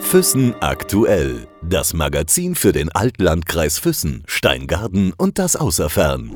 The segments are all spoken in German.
Füssen aktuell. Das Magazin für den Altlandkreis Füssen, Steingarten und das Außerfern.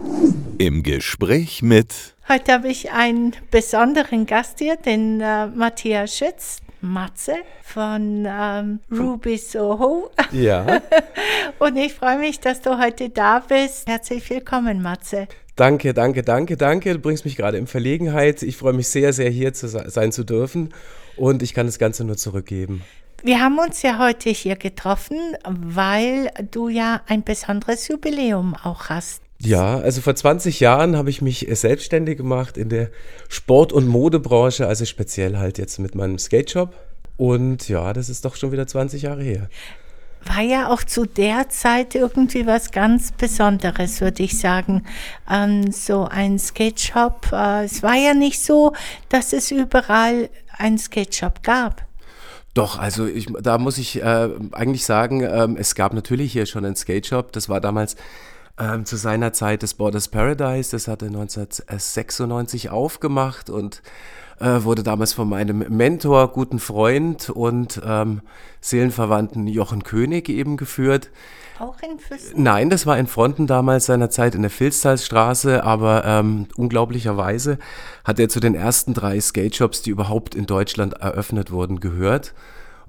Im Gespräch mit. Heute habe ich einen besonderen Gast hier, den äh, Matthias Schütz. Matze von ähm, Ruby Soho. Ja. und ich freue mich, dass du heute da bist. Herzlich willkommen, Matze. Danke, danke, danke, danke. Du bringst mich gerade in Verlegenheit. Ich freue mich sehr, sehr hier zu sein zu dürfen und ich kann das Ganze nur zurückgeben. Wir haben uns ja heute hier getroffen, weil du ja ein besonderes Jubiläum auch hast. Ja, also vor 20 Jahren habe ich mich selbstständig gemacht in der Sport- und Modebranche, also speziell halt jetzt mit meinem Skate-Shop. Und ja, das ist doch schon wieder 20 Jahre her. War ja auch zu der Zeit irgendwie was ganz Besonderes, würde ich sagen. Ähm, so ein Skate-Shop. Äh, es war ja nicht so, dass es überall einen Skate-Shop gab. Doch, also ich, da muss ich äh, eigentlich sagen, ähm, es gab natürlich hier schon einen Skate Shop. Das war damals ähm, zu seiner Zeit das Borders Paradise. Das hatte 1996 aufgemacht und äh, wurde damals von meinem Mentor, guten Freund und ähm, Seelenverwandten Jochen König eben geführt. Auch in Füssen? Nein, das war in Fronten damals seinerzeit in der Filztalstraße, aber ähm, unglaublicherweise hat er zu den ersten drei Skate-Shops, die überhaupt in Deutschland eröffnet wurden, gehört.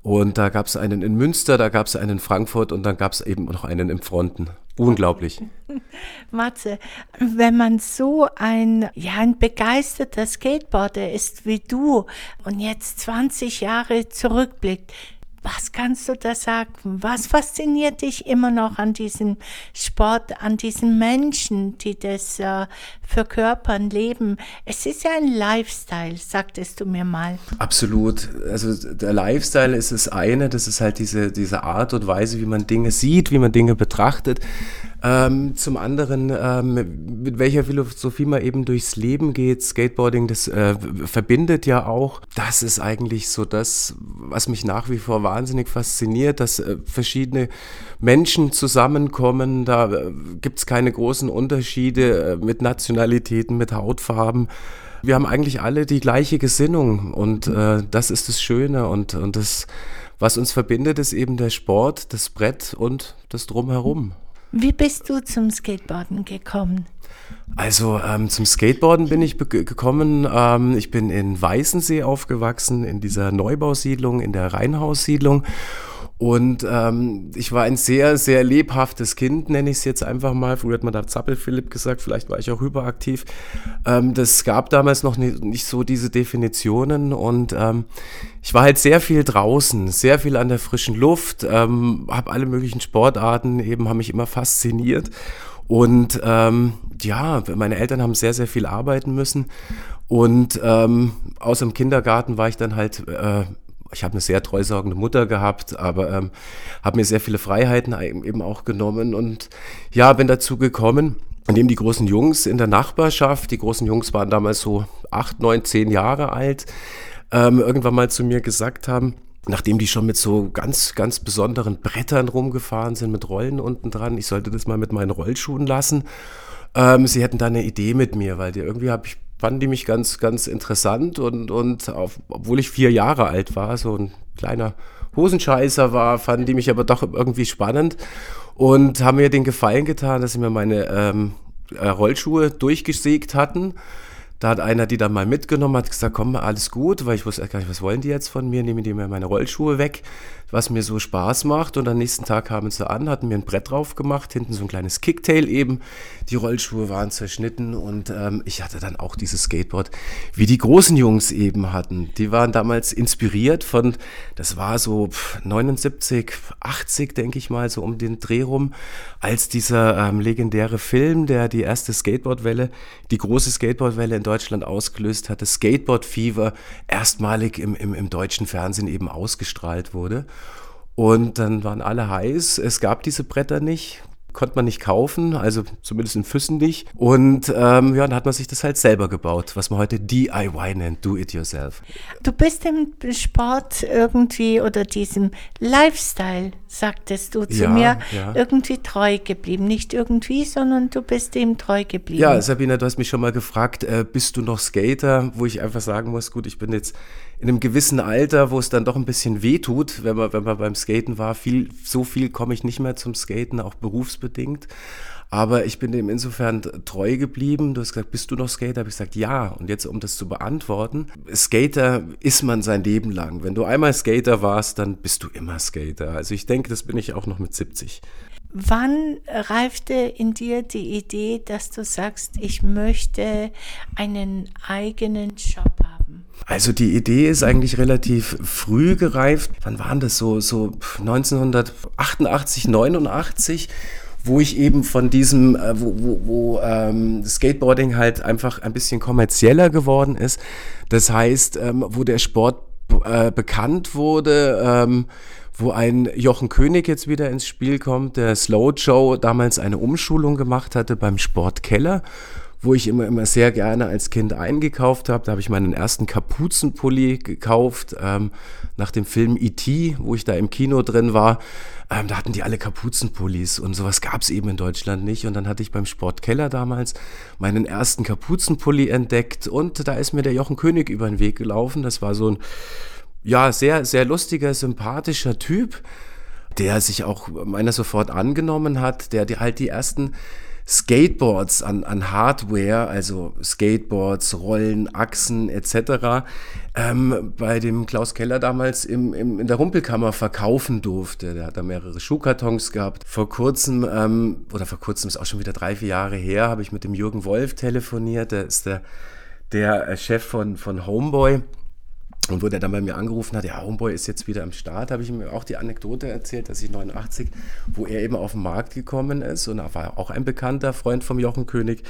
Und da gab es einen in Münster, da gab es einen in Frankfurt und dann gab es eben noch einen in Fronten. Unglaublich. Matze, wenn man so ein, ja, ein begeisterter Skateboarder ist wie du und jetzt 20 Jahre zurückblickt, was kannst du da sagen? Was fasziniert dich immer noch an diesem Sport, an diesen Menschen, die das äh, verkörpern, leben? Es ist ja ein Lifestyle, sagtest du mir mal. Absolut. Also der Lifestyle ist das eine, das ist halt diese, diese Art und Weise, wie man Dinge sieht, wie man Dinge betrachtet. Ähm, zum anderen, ähm, mit welcher Philosophie man eben durchs Leben geht. Skateboarding, das äh, verbindet ja auch. Das ist eigentlich so das, was mich nach wie vor wahnsinnig fasziniert, dass äh, verschiedene Menschen zusammenkommen. Da äh, gibt es keine großen Unterschiede äh, mit Nationalitäten, mit Hautfarben. Wir haben eigentlich alle die gleiche Gesinnung und äh, das ist das Schöne und, und das, was uns verbindet, ist eben der Sport, das Brett und das Drumherum. Wie bist du zum Skateboarden gekommen? Also ähm, zum Skateboarden bin ich gekommen. Ähm, ich bin in Weißensee aufgewachsen, in dieser Neubausiedlung, in der Rheinhaussiedlung. Und ähm, ich war ein sehr, sehr lebhaftes Kind, nenne ich es jetzt einfach mal. Früher hat man da Zappel-Philipp gesagt, vielleicht war ich auch hyperaktiv. Ähm, das gab damals noch nicht, nicht so diese Definitionen und ähm, ich war halt sehr viel draußen, sehr viel an der frischen Luft, ähm, habe alle möglichen Sportarten eben, haben mich immer fasziniert. Und ähm, ja, meine Eltern haben sehr, sehr viel arbeiten müssen. Und ähm, aus dem Kindergarten war ich dann halt äh, ich habe eine sehr treusorgende Mutter gehabt, aber ähm, habe mir sehr viele Freiheiten eben auch genommen und ja, bin dazu gekommen, indem die großen Jungs in der Nachbarschaft, die großen Jungs waren damals so acht, neun, zehn Jahre alt, ähm, irgendwann mal zu mir gesagt haben, nachdem die schon mit so ganz, ganz besonderen Brettern rumgefahren sind, mit Rollen unten dran, ich sollte das mal mit meinen Rollschuhen lassen. Ähm, sie hätten da eine Idee mit mir, weil die irgendwie habe ich fanden die mich ganz, ganz interessant und, und auf, obwohl ich vier Jahre alt war, so ein kleiner Hosenscheißer war, fanden die mich aber doch irgendwie spannend und haben mir den Gefallen getan, dass sie mir meine ähm, äh, Rollschuhe durchgesägt hatten. Da hat einer die dann mal mitgenommen, hat gesagt, komm, alles gut, weil ich wusste gar nicht, was wollen die jetzt von mir, nehmen die mir meine Rollschuhe weg was mir so Spaß macht. Und am nächsten Tag kamen sie an, hatten mir ein Brett drauf gemacht, hinten so ein kleines Kicktail eben. Die Rollschuhe waren zerschnitten und ähm, ich hatte dann auch dieses Skateboard, wie die großen Jungs eben hatten. Die waren damals inspiriert von, das war so 79, 80, denke ich mal, so um den Dreh rum, als dieser ähm, legendäre Film, der die erste Skateboardwelle, die große Skateboardwelle in Deutschland ausgelöst hatte, Skateboard Fever, erstmalig im, im, im deutschen Fernsehen eben ausgestrahlt wurde. Und dann waren alle heiß. Es gab diese Bretter nicht konnte man nicht kaufen, also zumindest in Füssen nicht. Und ähm, ja, dann hat man sich das halt selber gebaut, was man heute DIY nennt, Do It Yourself. Du bist dem Sport irgendwie oder diesem Lifestyle, sagtest du zu ja, mir, ja. irgendwie treu geblieben. Nicht irgendwie, sondern du bist dem treu geblieben. Ja, Sabina, du hast mich schon mal gefragt, äh, bist du noch Skater? Wo ich einfach sagen muss, gut, ich bin jetzt in einem gewissen Alter, wo es dann doch ein bisschen weh tut, wenn man, wenn man beim Skaten war. Viel, so viel komme ich nicht mehr zum Skaten, auch berufsbedingt. Aber ich bin dem insofern treu geblieben. Du hast gesagt, bist du noch Skater? Habe ich gesagt, ja. Und jetzt, um das zu beantworten, Skater ist man sein Leben lang. Wenn du einmal Skater warst, dann bist du immer Skater. Also ich denke, das bin ich auch noch mit 70. Wann reifte in dir die Idee, dass du sagst, ich möchte einen eigenen Job haben? Also die Idee ist eigentlich relativ früh gereift. Wann waren das so? So 1988, 89 wo ich eben von diesem, äh, wo, wo, wo ähm, Skateboarding halt einfach ein bisschen kommerzieller geworden ist. Das heißt, ähm, wo der Sport äh, bekannt wurde, ähm, wo ein Jochen König jetzt wieder ins Spiel kommt, der Slow Joe damals eine Umschulung gemacht hatte beim Sportkeller wo ich immer, immer sehr gerne als Kind eingekauft habe. Da habe ich meinen ersten Kapuzenpulli gekauft ähm, nach dem Film E.T., wo ich da im Kino drin war. Ähm, da hatten die alle Kapuzenpullis und sowas gab es eben in Deutschland nicht. Und dann hatte ich beim Sportkeller damals meinen ersten Kapuzenpulli entdeckt und da ist mir der Jochen König über den Weg gelaufen. Das war so ein, ja, sehr, sehr lustiger, sympathischer Typ, der sich auch meiner sofort angenommen hat, der die halt die ersten Skateboards an, an Hardware, also Skateboards, Rollen, Achsen etc., ähm, bei dem Klaus Keller damals im, im, in der Rumpelkammer verkaufen durfte. Der hat da mehrere Schuhkartons gehabt. Vor kurzem, ähm, oder vor kurzem ist auch schon wieder drei, vier Jahre her, habe ich mit dem Jürgen Wolf telefoniert. Der ist der, der Chef von, von Homeboy. Und wo der dann bei mir angerufen hat, ja, Homeboy ist jetzt wieder am Start, habe ich ihm auch die Anekdote erzählt, dass ich 89, wo er eben auf den Markt gekommen ist und er war auch ein bekannter Freund vom Jochen König,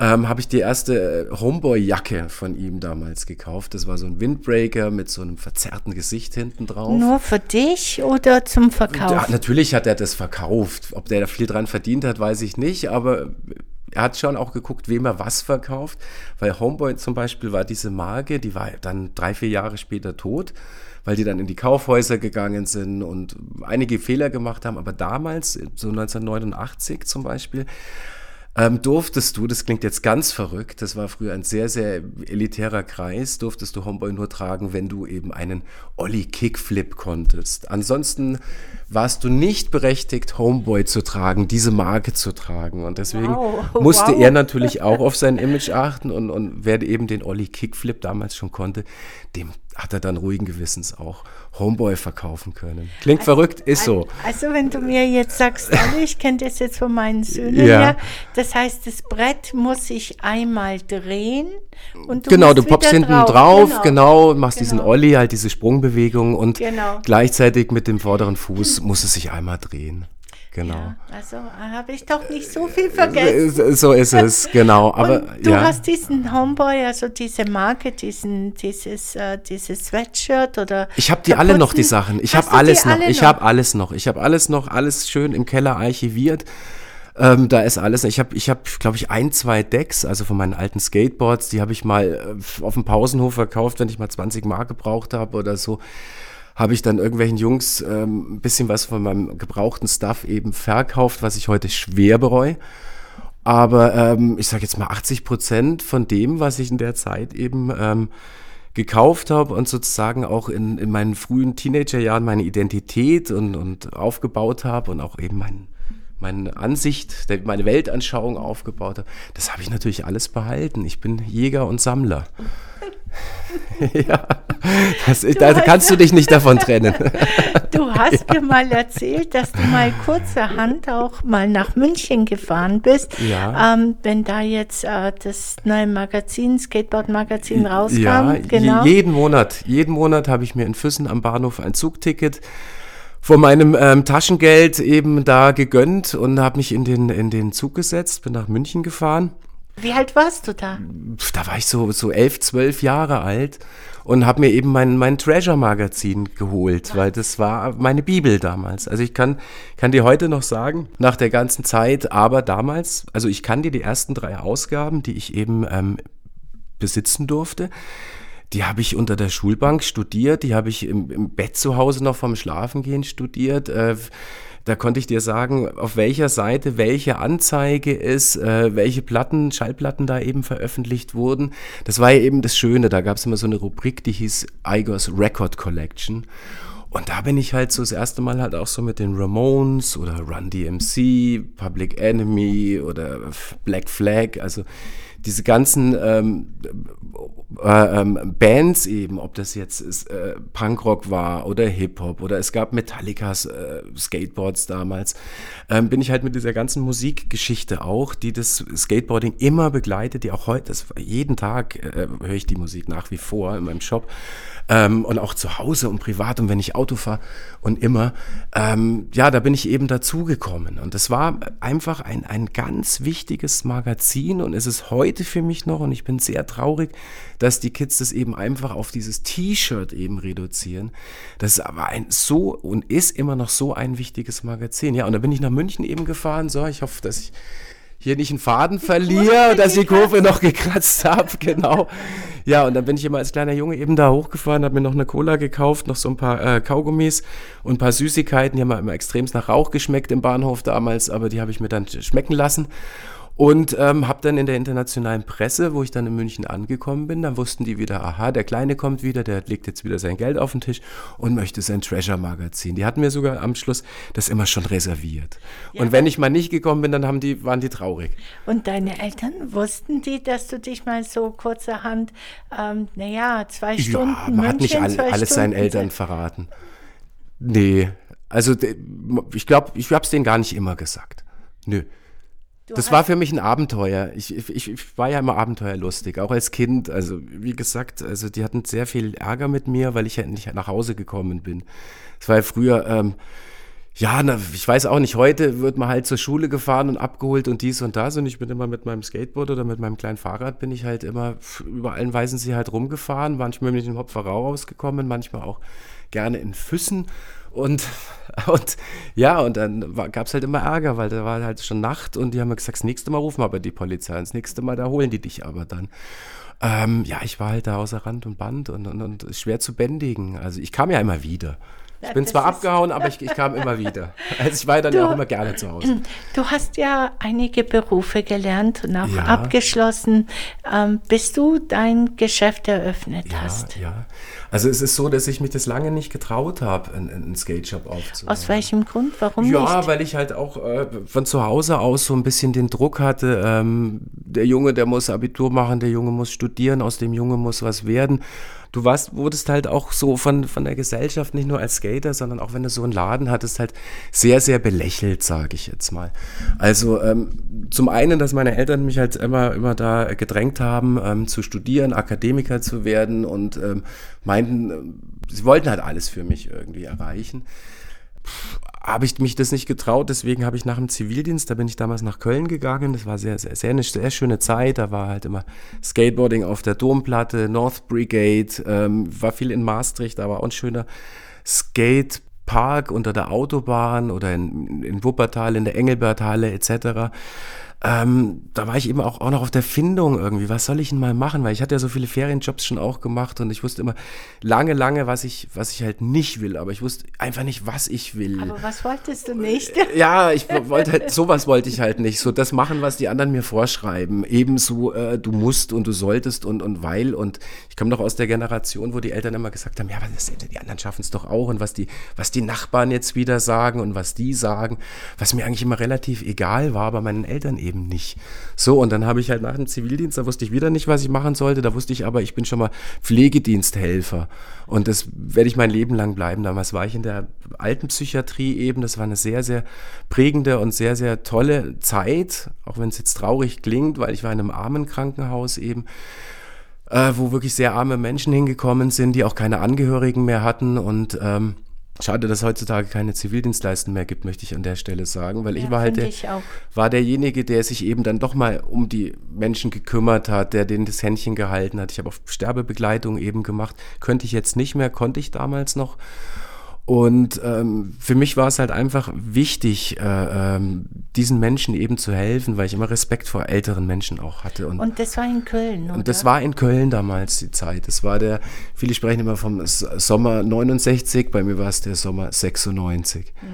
ähm, habe ich die erste Homeboy-Jacke von ihm damals gekauft. Das war so ein Windbreaker mit so einem verzerrten Gesicht hinten drauf. Nur für dich oder zum Verkauf? Ja, natürlich hat er das verkauft. Ob der da viel dran verdient hat, weiß ich nicht, aber er hat schon auch geguckt, wem er was verkauft, weil Homeboy zum Beispiel war diese Marke, die war dann drei, vier Jahre später tot, weil die dann in die Kaufhäuser gegangen sind und einige Fehler gemacht haben. Aber damals, so 1989 zum Beispiel, ähm, durftest du, das klingt jetzt ganz verrückt, das war früher ein sehr, sehr elitärer Kreis, durftest du Homeboy nur tragen, wenn du eben einen Olli Kickflip konntest. Ansonsten warst du nicht berechtigt, Homeboy zu tragen, diese Marke zu tragen. Und deswegen wow. musste wow. er natürlich auch auf sein Image achten und, und wer eben den Olli Kickflip damals schon konnte, dem hat er dann ruhigen Gewissens auch Homeboy verkaufen können. Klingt also, verrückt, ist so. Also wenn du mir jetzt sagst, alle, ich kenne das jetzt von meinen Söhnen ja. her, das heißt, das Brett muss sich einmal drehen und du Genau, du poppst hinten drauf, drauf genau, genau, machst genau. diesen Olli, halt diese Sprungbewegung und genau. gleichzeitig mit dem vorderen Fuß muss es sich einmal drehen. Genau. Ja, also habe ich doch nicht so viel vergessen. So ist es, genau. Aber Und du ja. hast diesen Homeboy, also diese Marke, diesen, dieses, äh, dieses Sweatshirt oder. Ich habe die alle noch, die Sachen. Ich habe alles noch. Ich habe alles noch. Ich habe alles noch, alles schön im Keller archiviert. Ähm, da ist alles. Ich habe, ich hab, glaube ich, ein, zwei Decks, also von meinen alten Skateboards, die habe ich mal äh, auf dem Pausenhof verkauft, wenn ich mal 20 Mark gebraucht habe oder so habe ich dann irgendwelchen Jungs ähm, ein bisschen was von meinem gebrauchten Stuff eben verkauft, was ich heute schwer bereue. Aber ähm, ich sage jetzt mal 80 Prozent von dem, was ich in der Zeit eben ähm, gekauft habe und sozusagen auch in, in meinen frühen Teenagerjahren meine Identität und, und aufgebaut habe und auch eben mein, meine Ansicht, meine Weltanschauung aufgebaut habe, das habe ich natürlich alles behalten. Ich bin Jäger und Sammler. ja, das, da kannst du dich nicht davon trennen. du hast ja. mir mal erzählt, dass du mal kurzerhand auch mal nach München gefahren bist. Ja. Ähm, wenn da jetzt äh, das neue Magazin, Skateboard-Magazin rauskam. Ja, genau. jeden Monat, jeden Monat habe ich mir in Füssen am Bahnhof ein Zugticket von meinem ähm, Taschengeld eben da gegönnt und habe mich in den, in den Zug gesetzt, bin nach München gefahren. Wie alt warst du da? Da war ich so, so elf, zwölf Jahre alt und habe mir eben mein, mein Treasure-Magazin geholt, weil das war meine Bibel damals. Also ich kann, kann dir heute noch sagen, nach der ganzen Zeit, aber damals, also ich kann dir die ersten drei Ausgaben, die ich eben ähm, besitzen durfte, die habe ich unter der Schulbank studiert, die habe ich im, im, Bett zu Hause noch vom Schlafengehen studiert. Äh, Da konnte ich dir sagen, auf welcher Seite welche Anzeige ist, äh, welche Platten, Schallplatten da eben veröffentlicht wurden. Das war ja eben das Schöne. Da gab es immer so eine Rubrik, die hieß Igor's Record Collection. Und da bin ich halt so das erste Mal halt auch so mit den Ramones oder Run DMC, Public Enemy oder Black Flag, also diese ganzen ähm, äh, ähm, Bands eben, ob das jetzt ist, äh, Punkrock war oder Hip-Hop oder es gab Metallicas äh, Skateboards damals, ähm, bin ich halt mit dieser ganzen Musikgeschichte auch, die das Skateboarding immer begleitet, die auch heute, das, jeden Tag äh, höre ich die Musik nach wie vor in meinem Shop ähm, und auch zu Hause und privat und wenn ich Auto fahre und immer, ähm, ja, da bin ich eben dazugekommen. Und das war einfach ein, ein ganz wichtiges Magazin und es ist heute für mich noch und ich bin sehr traurig, dass die Kids das eben einfach auf dieses T-Shirt eben reduzieren. Das ist aber ein so und ist immer noch so ein wichtiges Magazin. Ja, und da bin ich nach München eben gefahren. So, ich hoffe, dass ich hier nicht einen Faden verliere und dass ich die Kurve noch gekratzt habe, genau. Ja, und dann bin ich immer als kleiner Junge eben da hochgefahren, habe mir noch eine Cola gekauft, noch so ein paar äh, Kaugummis und ein paar Süßigkeiten. Die haben immer extremst nach Rauch geschmeckt im Bahnhof damals, aber die habe ich mir dann schmecken lassen. Und ähm, habe dann in der internationalen Presse, wo ich dann in München angekommen bin, dann wussten die wieder, aha, der Kleine kommt wieder, der legt jetzt wieder sein Geld auf den Tisch und möchte sein Treasure-Magazin. Die hatten mir sogar am Schluss das immer schon reserviert. Ja, und wenn ich mal nicht gekommen bin, dann haben die, waren die traurig. Und deine Eltern, wussten die, dass du dich mal so kurzerhand, ähm, naja, zwei Stunden Ja, man München, hat nicht all, alles seinen Eltern verraten. Nee, also ich glaube, ich habe es denen gar nicht immer gesagt. Nö. Du das war für mich ein Abenteuer. Ich, ich, ich, war ja immer abenteuerlustig, auch als Kind. Also wie gesagt, also die hatten sehr viel Ärger mit mir, weil ich ja nicht nach Hause gekommen bin. Es war ja früher, ähm, ja, na, ich weiß auch nicht, heute wird man halt zur Schule gefahren und abgeholt und dies und das und ich bin immer mit meinem Skateboard oder mit meinem kleinen Fahrrad bin ich halt immer über allen Weisen sie halt rumgefahren, manchmal bin ich in Hopferau rausgekommen, manchmal auch gerne in Füssen und, und ja, und dann gab es halt immer Ärger, weil da war halt schon Nacht und die haben gesagt, das nächste Mal rufen wir aber die Polizei, das nächste Mal, da holen die dich aber dann. Ähm, ja, ich war halt da außer Rand und Band und, und, und schwer zu bändigen. Also ich kam ja immer wieder. Ich bin zwar abgehauen, aber ich, ich, kam immer wieder. Also ich war dann du, ja auch immer gerne zu Hause. Du hast ja einige Berufe gelernt und auch ja. abgeschlossen, ähm, bis du dein Geschäft eröffnet ja, hast. Ja, also es ist so, dass ich mich das lange nicht getraut habe, einen, einen Skate Shop aufzubauen. Aus welchem Grund? Warum ja, nicht? Ja, weil ich halt auch äh, von zu Hause aus so ein bisschen den Druck hatte, ähm, der Junge, der muss Abitur machen, der Junge muss studieren, aus dem Junge muss was werden du warst, wurdest halt auch so von, von der Gesellschaft, nicht nur als Skater, sondern auch wenn du so einen Laden hattest, halt sehr, sehr belächelt, sage ich jetzt mal. Also ähm, zum einen, dass meine Eltern mich halt immer, immer da gedrängt haben, ähm, zu studieren, Akademiker zu werden und ähm, meinten, äh, sie wollten halt alles für mich irgendwie erreichen habe ich mich das nicht getraut, deswegen habe ich nach dem Zivildienst, da bin ich damals nach Köln gegangen, das war sehr, sehr, sehr eine sehr schöne Zeit, da war halt immer Skateboarding auf der Domplatte, North Brigade, ähm, war viel in Maastricht, war auch ein schöner Skatepark unter der Autobahn oder in, in Wuppertal, in der Engelberthalle etc ähm, da war ich eben auch, auch noch auf der Findung irgendwie, was soll ich denn mal machen? Weil ich hatte ja so viele Ferienjobs schon auch gemacht und ich wusste immer lange, lange, was ich, was ich halt nicht will, aber ich wusste einfach nicht, was ich will. Aber was wolltest du nicht? Äh, ja, ich wollte halt, sowas wollte ich halt nicht. So das machen, was die anderen mir vorschreiben. Ebenso, äh, du musst und du solltest und, und weil. Und ich komme doch aus der Generation, wo die Eltern immer gesagt haben, ja, was ist, die anderen schaffen es doch auch und was die, was die Nachbarn jetzt wieder sagen und was die sagen, was mir eigentlich immer relativ egal war, aber meinen Eltern eben eben nicht. So, und dann habe ich halt nach dem Zivildienst, da wusste ich wieder nicht, was ich machen sollte. Da wusste ich aber, ich bin schon mal Pflegediensthelfer. Und das werde ich mein Leben lang bleiben. Damals war ich in der Altenpsychiatrie eben. Das war eine sehr, sehr prägende und sehr, sehr tolle Zeit. Auch wenn es jetzt traurig klingt, weil ich war in einem armen Krankenhaus eben. Äh, wo wirklich sehr arme Menschen hingekommen sind, die auch keine Angehörigen mehr hatten und ähm, Schade, dass es heutzutage keine Zivildienstleisten mehr gibt, möchte ich an der Stelle sagen, weil ja, ich war halt der, war derjenige, der sich eben dann doch mal um die Menschen gekümmert hat, der denen das Händchen gehalten hat. Ich habe auch Sterbebegleitung eben gemacht. Könnte ich jetzt nicht mehr, konnte ich damals noch. Und ähm, für mich war es halt einfach wichtig, äh, ähm, diesen Menschen eben zu helfen, weil ich immer Respekt vor älteren Menschen auch hatte. Und, und das war in Köln, oder? Und das war in Köln damals die Zeit. Das war der, viele sprechen immer vom Sommer 69, bei mir war es der Sommer 96. Mhm.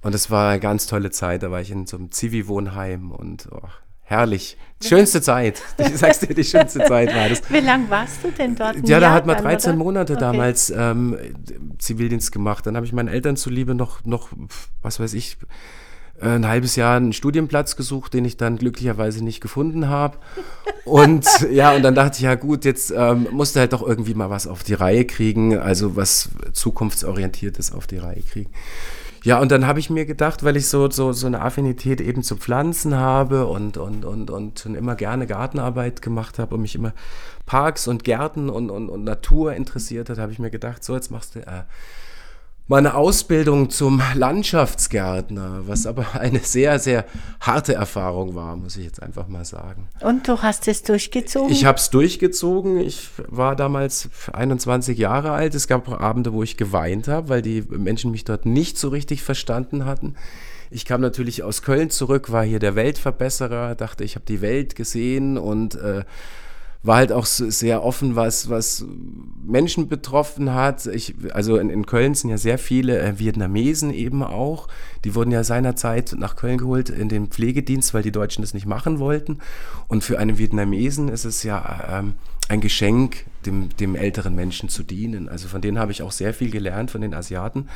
Und es war eine ganz tolle Zeit. Da war ich in so einem Zivi-Wohnheim und oh, herrlich. Schönste Zeit. Ich sag's dir, die schönste Zeit war das. Wie lange warst du denn dort? ja, da hat man 13 oder? Monate okay. damals ähm, Zivildienst gemacht. Dann habe ich meinen Eltern zuliebe noch, noch, was weiß ich, ein halbes Jahr einen Studienplatz gesucht, den ich dann glücklicherweise nicht gefunden habe. Und ja, und dann dachte ich, ja gut, jetzt ähm, musste halt doch irgendwie mal was auf die Reihe kriegen, also was zukunftsorientiertes auf die Reihe kriegen. Ja, und dann habe ich mir gedacht, weil ich so, so, so eine Affinität eben zu Pflanzen habe und, und, und, und schon immer gerne Gartenarbeit gemacht habe und mich immer Parks und Gärten und, und, und Natur interessiert hat, habe ich mir gedacht, so, jetzt machst du äh, meine Ausbildung zum Landschaftsgärtner, was aber eine sehr, sehr harte Erfahrung war, muss ich jetzt einfach mal sagen. Und du hast es durchgezogen? Ich habe es durchgezogen. Ich war damals 21 Jahre alt. Es gab Abende, wo ich geweint habe, weil die Menschen mich dort nicht so richtig verstanden hatten. Ich kam natürlich aus Köln zurück, war hier der Weltverbesserer, dachte, ich habe die Welt gesehen und äh, war halt auch sehr offen, was, was Menschen betroffen hat. Ich, also in, in Köln sind ja sehr viele äh, Vietnamesen eben auch. Die wurden ja seinerzeit nach Köln geholt in den Pflegedienst, weil die Deutschen das nicht machen wollten. Und für einen Vietnamesen ist es ja ähm, ein Geschenk, dem, dem älteren Menschen zu dienen. Also von denen habe ich auch sehr viel gelernt, von den Asiaten.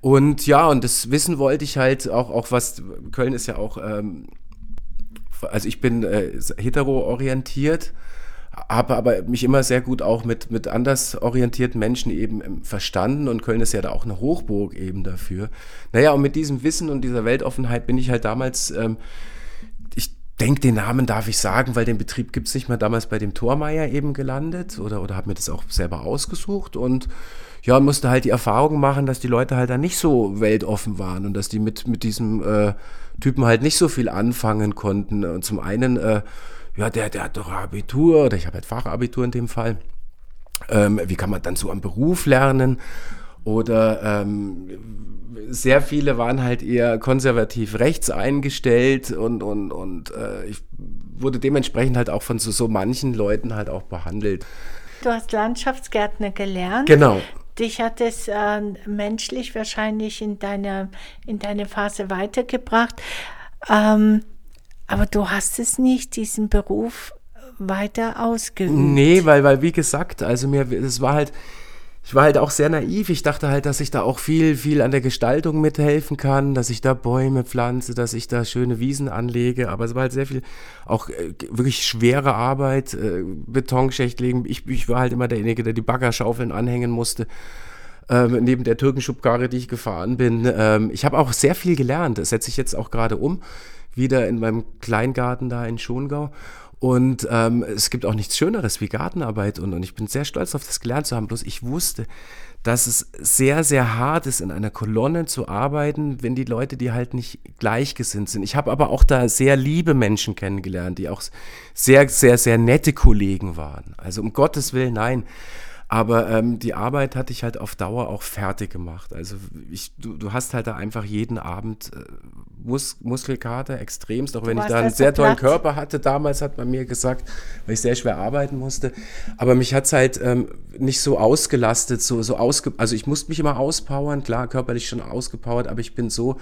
Und ja, und das Wissen wollte ich halt auch, auch was, Köln ist ja auch, ähm, also ich bin äh, hetero orientiert habe aber mich immer sehr gut auch mit, mit anders orientierten Menschen eben ähm, verstanden und Köln ist ja da auch eine Hochburg eben dafür. Naja, und mit diesem Wissen und dieser Weltoffenheit bin ich halt damals, ähm, ich denke, den Namen darf ich sagen, weil den Betrieb gibt es nicht mehr, damals bei dem Tormeier eben gelandet oder, oder habe mir das auch selber ausgesucht und ja, musste halt die Erfahrung machen, dass die Leute halt da nicht so weltoffen waren und dass die mit, mit diesem äh, Typen halt nicht so viel anfangen konnten. Und zum einen äh, ja, der, der hat doch Abitur oder ich habe halt Fachabitur in dem Fall. Ähm, wie kann man dann so am Beruf lernen? Oder ähm, sehr viele waren halt eher konservativ rechts eingestellt und, und, und äh, ich wurde dementsprechend halt auch von so, so manchen Leuten halt auch behandelt. Du hast Landschaftsgärtner gelernt. Genau. Dich hat es äh, menschlich wahrscheinlich in deine, in deine Phase weitergebracht. Ähm, aber du hast es nicht, diesen Beruf weiter ausgeübt. Nee, weil, weil wie gesagt, also mir, es war halt, ich war halt auch sehr naiv. Ich dachte halt, dass ich da auch viel, viel an der Gestaltung mithelfen kann, dass ich da Bäume pflanze, dass ich da schöne Wiesen anlege. Aber es war halt sehr viel, auch äh, wirklich schwere Arbeit, äh, Betonschicht legen. Ich, ich war halt immer derjenige, der die Baggerschaufeln anhängen musste. Ähm, neben der Türkenschubkarre, die ich gefahren bin. Ähm, ich habe auch sehr viel gelernt. Das setze ich jetzt auch gerade um wieder in meinem Kleingarten da in Schongau. Und ähm, es gibt auch nichts Schöneres wie Gartenarbeit. Und, und ich bin sehr stolz auf das gelernt zu haben. Bloß ich wusste, dass es sehr, sehr hart ist, in einer Kolonne zu arbeiten, wenn die Leute, die halt nicht gleichgesinnt sind. Ich habe aber auch da sehr liebe Menschen kennengelernt, die auch sehr, sehr, sehr nette Kollegen waren. Also um Gottes Willen, nein. Aber ähm, die Arbeit hat dich halt auf Dauer auch fertig gemacht. Also ich, du, du hast halt da einfach jeden Abend äh, Mus Muskelkater extremst, auch wenn ich da einen sehr tollen Körper hatte. Damals hat man mir gesagt, weil ich sehr schwer arbeiten musste. Aber mich hat es halt ähm, nicht so ausgelastet, so, so ausge also ich musste mich immer auspowern, klar, körperlich schon ausgepowert, aber ich bin so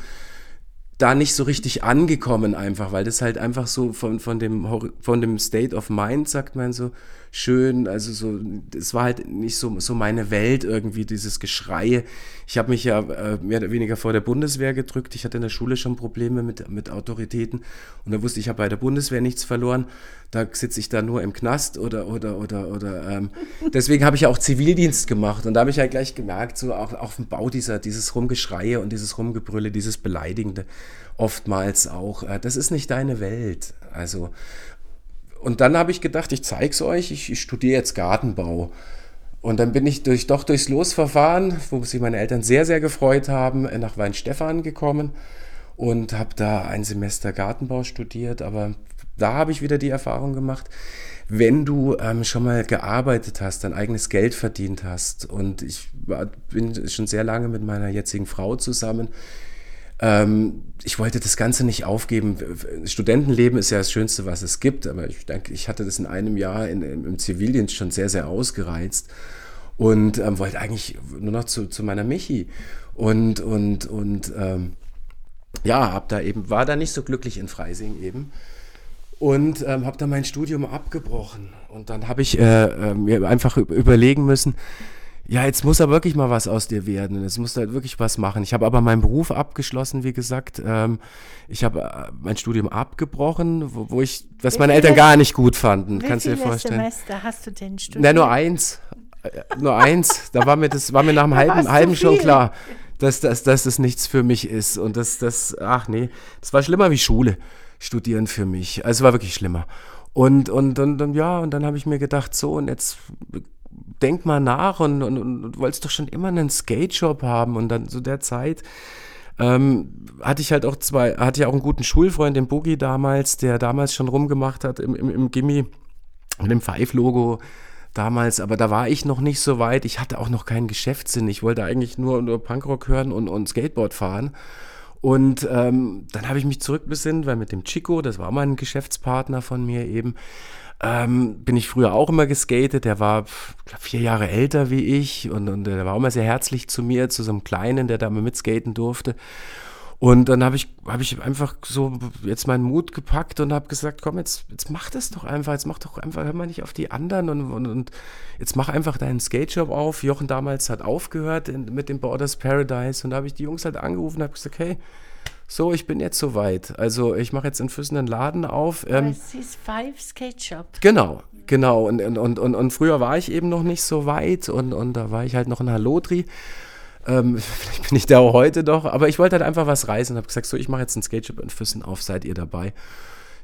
da nicht so richtig angekommen einfach, weil das halt einfach so von, von, dem, von dem State of Mind, sagt man so, schön, also so, es war halt nicht so, so meine Welt irgendwie, dieses Geschreie. Ich habe mich ja äh, mehr oder weniger vor der Bundeswehr gedrückt. Ich hatte in der Schule schon Probleme mit, mit Autoritäten und da wusste ich, ich habe bei der Bundeswehr nichts verloren. Da sitze ich da nur im Knast oder, oder, oder, oder, ähm, deswegen habe ich ja auch Zivildienst gemacht und da habe ich halt gleich gemerkt, so auch auf dem Bau dieser, dieses Rumgeschreie und dieses Rumgebrülle, dieses Beleidigende oftmals auch, äh, das ist nicht deine Welt. Also, und dann habe ich gedacht, ich zeige es euch, ich, ich studiere jetzt Gartenbau. Und dann bin ich durch, doch durchs Losverfahren, wo sich meine Eltern sehr, sehr gefreut haben, nach Weinstefan gekommen und habe da ein Semester Gartenbau studiert. Aber da habe ich wieder die Erfahrung gemacht, wenn du ähm, schon mal gearbeitet hast, dein eigenes Geld verdient hast und ich war, bin schon sehr lange mit meiner jetzigen Frau zusammen, ähm, ich wollte das Ganze nicht aufgeben. Studentenleben ist ja das Schönste, was es gibt, aber ich denke, ich hatte das in einem Jahr in, im Zivildienst schon sehr, sehr ausgereizt und ähm, wollte eigentlich nur noch zu, zu meiner Michi. Und, und, und ähm, ja, hab da eben, war da nicht so glücklich in Freising eben und ähm, habe dann mein Studium abgebrochen. Und dann habe ich äh, äh, mir einfach überlegen müssen, ja, jetzt muss da wirklich mal was aus dir werden. Jetzt muss da halt wirklich was machen. Ich habe aber meinen Beruf abgeschlossen, wie gesagt. Ähm, ich habe äh, mein Studium abgebrochen, wo, ich, was meine Eltern gar nicht gut fanden. Kannst du dir vorstellen? Semester hast du denn studiert? Na, nur eins. Äh, nur eins. Da war mir das, war mir nach einem halben, halben schon klar, dass, dass, dass das nichts für mich ist. Und das, das, ach nee, das war schlimmer wie Schule studieren für mich. Also es war wirklich schlimmer. Und, und, und, und ja, und dann habe ich mir gedacht, so, und jetzt denk mal nach und, und, und, und wolltest doch schon immer einen Skate-Shop haben. Und dann zu der Zeit ähm, hatte ich halt auch zwei, hatte ja auch einen guten Schulfreund, den Boogie damals, der damals schon rumgemacht hat im, im, im Gimmi mit dem Five-Logo damals, aber da war ich noch nicht so weit. Ich hatte auch noch keinen Geschäftssinn. Ich wollte eigentlich nur, nur Punkrock hören und, und Skateboard fahren. Und ähm, dann habe ich mich zurückbesinnt, weil mit dem Chico, das war mein Geschäftspartner von mir eben, ähm, bin ich früher auch immer geskatet. Der war glaub, vier Jahre älter wie ich und, und der war immer sehr herzlich zu mir, zu so einem Kleinen, der da mal mitskaten durfte. Und dann habe ich, hab ich einfach so jetzt meinen Mut gepackt und habe gesagt, komm, jetzt, jetzt mach das doch einfach, jetzt mach doch einfach, hör mal nicht auf die anderen und, und, und jetzt mach einfach deinen Skate-Shop auf. Jochen damals hat aufgehört in, mit dem Borders Paradise und da habe ich die Jungs halt angerufen und habe gesagt, hey, so, ich bin jetzt soweit. Also ich mache jetzt in Füssen einen Laden auf. Ähm, es ist Five Skate Shop. Genau, genau. Und, und, und, und früher war ich eben noch nicht so weit und, und da war ich halt noch in Halotri. Ähm, vielleicht bin ich da auch heute doch, aber ich wollte halt einfach was reisen und habe gesagt, so, ich mache jetzt ein Skateship in Füssen auf, seid ihr dabei?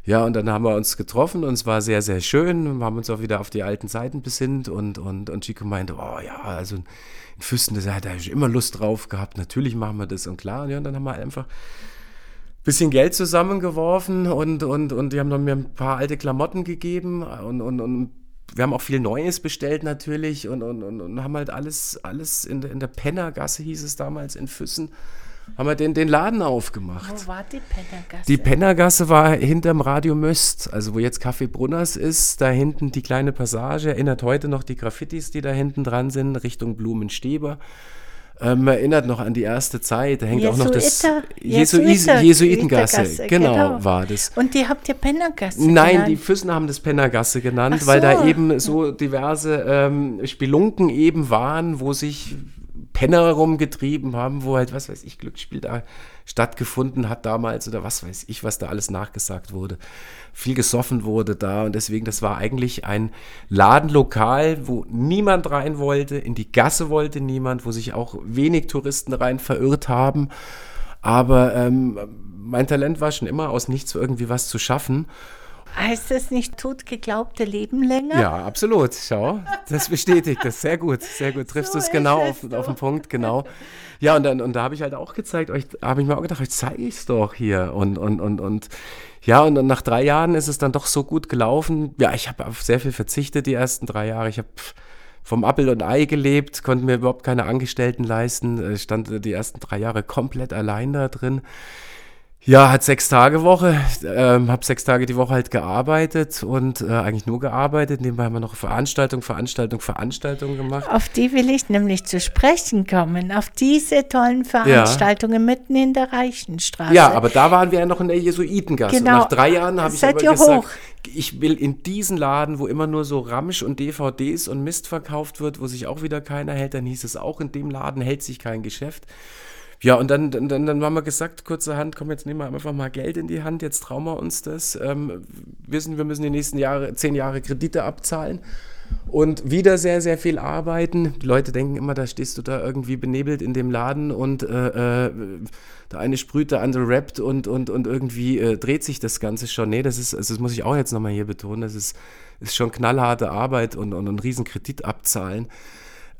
Ja, und dann haben wir uns getroffen und es war sehr, sehr schön. Wir haben uns auch wieder auf die alten Zeiten besinnt und, und, und Chico meinte, oh ja, also in Füssen, da hat er immer Lust drauf gehabt, natürlich machen wir das und klar. Ja, und dann haben wir einfach ein bisschen Geld zusammengeworfen und, und, und die haben dann mir ein paar alte Klamotten gegeben und, und, und wir haben auch viel Neues bestellt natürlich und, und, und, und haben halt alles, alles in, der, in der Pennergasse, hieß es damals, in Füssen, haben wir den, den Laden aufgemacht. Wo war die Pennergasse? Die Pennergasse war hinterm Radio Möst, also wo jetzt Café Brunners ist, da hinten die kleine Passage, erinnert heute noch die Graffitis, die da hinten dran sind, Richtung Blumensteber. Ähm, erinnert noch an die erste Zeit, da hängt Jesuiter, auch noch das Jesuiter, Jesuitengasse, genau, genau, war das. Und die habt ihr Pennergasse Nein, genannt? die Füssen haben das Pennergasse genannt, so. weil da eben so diverse ähm, Spelunken eben waren, wo sich Penner rumgetrieben haben, wo halt, was weiß ich, Glücksspiel da stattgefunden hat damals oder was weiß ich, was da alles nachgesagt wurde. Viel gesoffen wurde da und deswegen, das war eigentlich ein Ladenlokal, wo niemand rein wollte, in die Gasse wollte niemand, wo sich auch wenig Touristen rein verirrt haben. Aber ähm, mein Talent war schon immer aus nichts irgendwie was zu schaffen. Heißt das nicht totgeglaubte Leben länger? Ja, absolut. Schau, das bestätigt das. Sehr gut, sehr gut. Triffst so du es genau auf, auf den Punkt, genau. Ja, und, dann, und da habe ich halt auch gezeigt, euch habe ich mir auch gedacht, euch zeige ich es doch hier. Und, und, und, und ja, und dann nach drei Jahren ist es dann doch so gut gelaufen. Ja, ich habe auf sehr viel verzichtet die ersten drei Jahre. Ich habe vom Appel und Ei gelebt, konnte mir überhaupt keine Angestellten leisten, stand die ersten drei Jahre komplett allein da drin. Ja, hat sechs Tage Woche, ähm, habe sechs Tage die Woche halt gearbeitet und äh, eigentlich nur gearbeitet. Nebenbei haben wir noch Veranstaltung, Veranstaltung, Veranstaltung gemacht. Auf die will ich nämlich zu sprechen kommen, auf diese tollen Veranstaltungen ja. mitten in der Reichenstraße. Ja, aber da waren wir ja noch in der Jesuitengasse. Genau. Nach drei Jahren habe ich aber gesagt, hoch. ich will in diesen Laden, wo immer nur so Ramsch und DVDs und Mist verkauft wird, wo sich auch wieder keiner hält, dann hieß es auch, in dem Laden hält sich kein Geschäft. Ja, und dann, dann, dann haben wir gesagt, kurzerhand, komm, jetzt nehmen wir einfach mal Geld in die Hand, jetzt trauen wir uns das. Ähm, wissen, wir müssen die nächsten Jahre, zehn Jahre Kredite abzahlen und wieder sehr, sehr viel arbeiten. Die Leute denken immer, da stehst du da irgendwie benebelt in dem Laden und äh, äh, der eine sprüht, der andere rappt und, und, und irgendwie äh, dreht sich das Ganze schon. Nee, das ist, also das muss ich auch jetzt nochmal hier betonen, das ist, ist schon knallharte Arbeit und, und einen riesen Kredit abzahlen.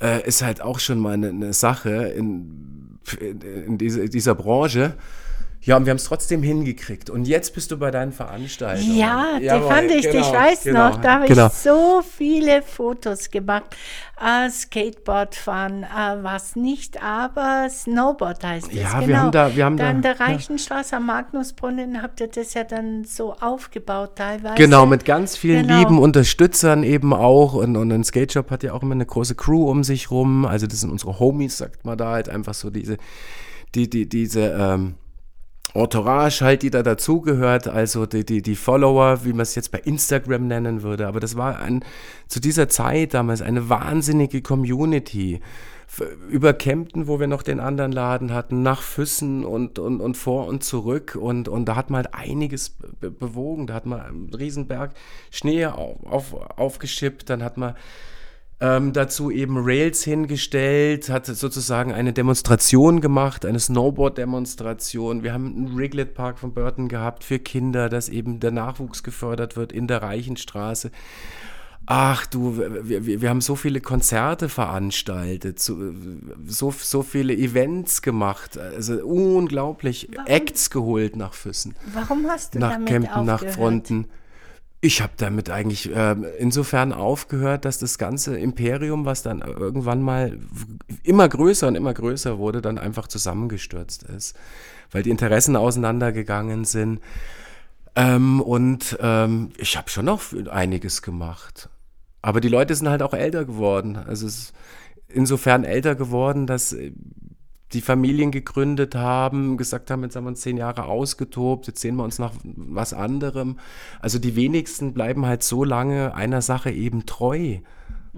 Äh, ist halt auch schon mal eine, eine Sache in in diese, dieser Branche. Ja, und wir haben es trotzdem hingekriegt. Und jetzt bist du bei deinen Veranstaltungen. Ja, die fand ich, genau, ich weiß genau, noch, da habe genau. ich so viele Fotos gemacht. Äh, Skateboard fahren, äh, was nicht, aber Snowboard heißt es. Ja, genau. wir haben da, wir haben da. An der Reichenstraße am Magnusbrunnen habt ihr das ja dann so aufgebaut teilweise. Genau, mit ganz vielen genau. lieben Unterstützern eben auch. Und, und ein Skateshop hat ja auch immer eine große Crew um sich rum. Also das sind unsere Homies, sagt man da halt einfach so diese, die, die, diese, ähm, Entourage halt, die da dazugehört, also die, die, die Follower, wie man es jetzt bei Instagram nennen würde. Aber das war ein, zu dieser Zeit damals eine wahnsinnige Community. Über Kempten, wo wir noch den anderen Laden hatten, nach Füssen und, und, und vor und zurück. Und, und da hat man halt einiges bewogen. Da hat man einen Riesenberg Schnee auf, auf, aufgeschippt, dann hat man ähm, dazu eben Rails hingestellt, hat sozusagen eine Demonstration gemacht, eine Snowboard-Demonstration. Wir haben einen Riglet Park von Burton gehabt für Kinder, dass eben der Nachwuchs gefördert wird in der Reichenstraße. Ach du, wir, wir, wir haben so viele Konzerte veranstaltet, so, so, so viele Events gemacht, also unglaublich Warum? Acts geholt nach Füssen. Warum hast du nach damit Campen, aufgehört? nach Fronten. Ich habe damit eigentlich äh, insofern aufgehört, dass das ganze Imperium, was dann irgendwann mal immer größer und immer größer wurde, dann einfach zusammengestürzt ist, weil die Interessen auseinandergegangen sind. Ähm, und ähm, ich habe schon noch einiges gemacht. Aber die Leute sind halt auch älter geworden. Also es ist insofern älter geworden, dass die Familien gegründet haben, gesagt haben, jetzt haben wir uns zehn Jahre ausgetobt, jetzt sehen wir uns nach was anderem. Also die wenigsten bleiben halt so lange einer Sache eben treu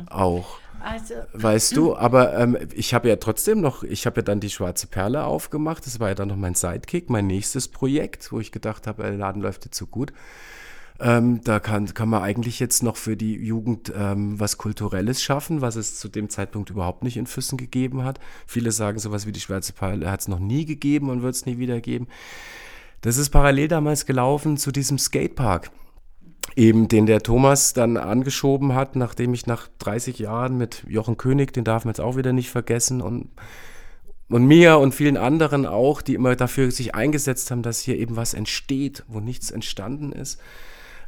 auch. Also, weißt du, aber ähm, ich habe ja trotzdem noch, ich habe ja dann die Schwarze Perle aufgemacht, das war ja dann noch mein Sidekick, mein nächstes Projekt, wo ich gedacht habe, der Laden läuft jetzt so gut. Ähm, da kann, kann man eigentlich jetzt noch für die Jugend ähm, was Kulturelles schaffen, was es zu dem Zeitpunkt überhaupt nicht in Füssen gegeben hat. Viele sagen sowas wie die Schwarze Perle hat es noch nie gegeben und wird es nie wieder geben. Das ist parallel damals gelaufen zu diesem Skatepark eben den der Thomas dann angeschoben hat, nachdem ich nach 30 Jahren mit Jochen König, den darf man jetzt auch wieder nicht vergessen, und, und mir und vielen anderen auch, die immer dafür sich eingesetzt haben, dass hier eben was entsteht, wo nichts entstanden ist.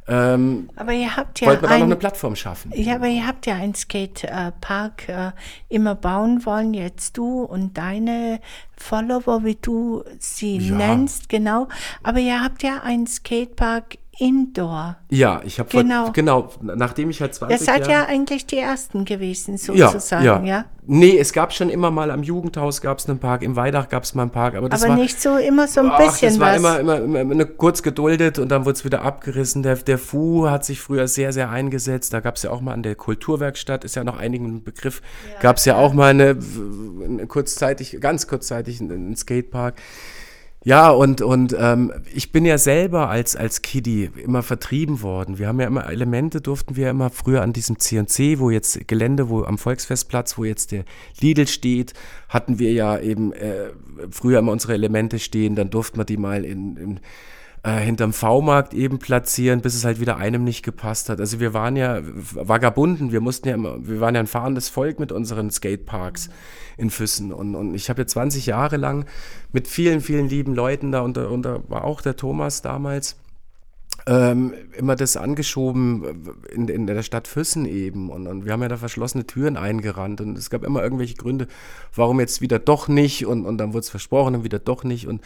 Ähm, aber ihr habt ja wollten wir ein, da noch eine Plattform schaffen. Ja, aber ihr habt ja einen Skatepark äh, immer bauen wollen, jetzt du und deine Follower, wie du sie ja. nennst, genau. Aber ihr habt ja einen Skatepark Indoor. Ja, ich habe genau. genau, nachdem ich halt 20 Ihr seid Jahre, ja eigentlich die Ersten gewesen, sozusagen, ja, ja. ja? Nee, es gab schon immer mal am Jugendhaus gab es einen Park, im Weidach gab es mal einen Park, aber das aber war... nicht so immer so ein ach, bisschen das war was. immer, immer, immer, immer kurz geduldet und dann wurde es wieder abgerissen. Der, der Fu hat sich früher sehr, sehr eingesetzt, da gab es ja auch mal an der Kulturwerkstatt, ist ja noch einigen ein Begriff, ja, gab es ja auch mal eine, eine kurzzeitig, ganz kurzzeitig einen Skatepark. Ja, und, und ähm, ich bin ja selber als, als Kiddie immer vertrieben worden. Wir haben ja immer Elemente, durften wir immer früher an diesem CNC, wo jetzt Gelände, wo am Volksfestplatz, wo jetzt der Lidl steht, hatten wir ja eben äh, früher immer unsere Elemente stehen, dann durften wir die mal in, in äh, hinterm V-Markt eben platzieren, bis es halt wieder einem nicht gepasst hat. Also wir waren ja Vagabunden, wir mussten ja immer, wir waren ja ein fahrendes Volk mit unseren Skateparks in Füssen. Und, und ich habe ja 20 Jahre lang mit vielen, vielen lieben Leuten da, und da war auch der Thomas damals, ähm, immer das angeschoben in, in, der Stadt Füssen eben. Und, und, wir haben ja da verschlossene Türen eingerannt. Und es gab immer irgendwelche Gründe, warum jetzt wieder doch nicht. Und, und dann wurde es versprochen und wieder doch nicht. Und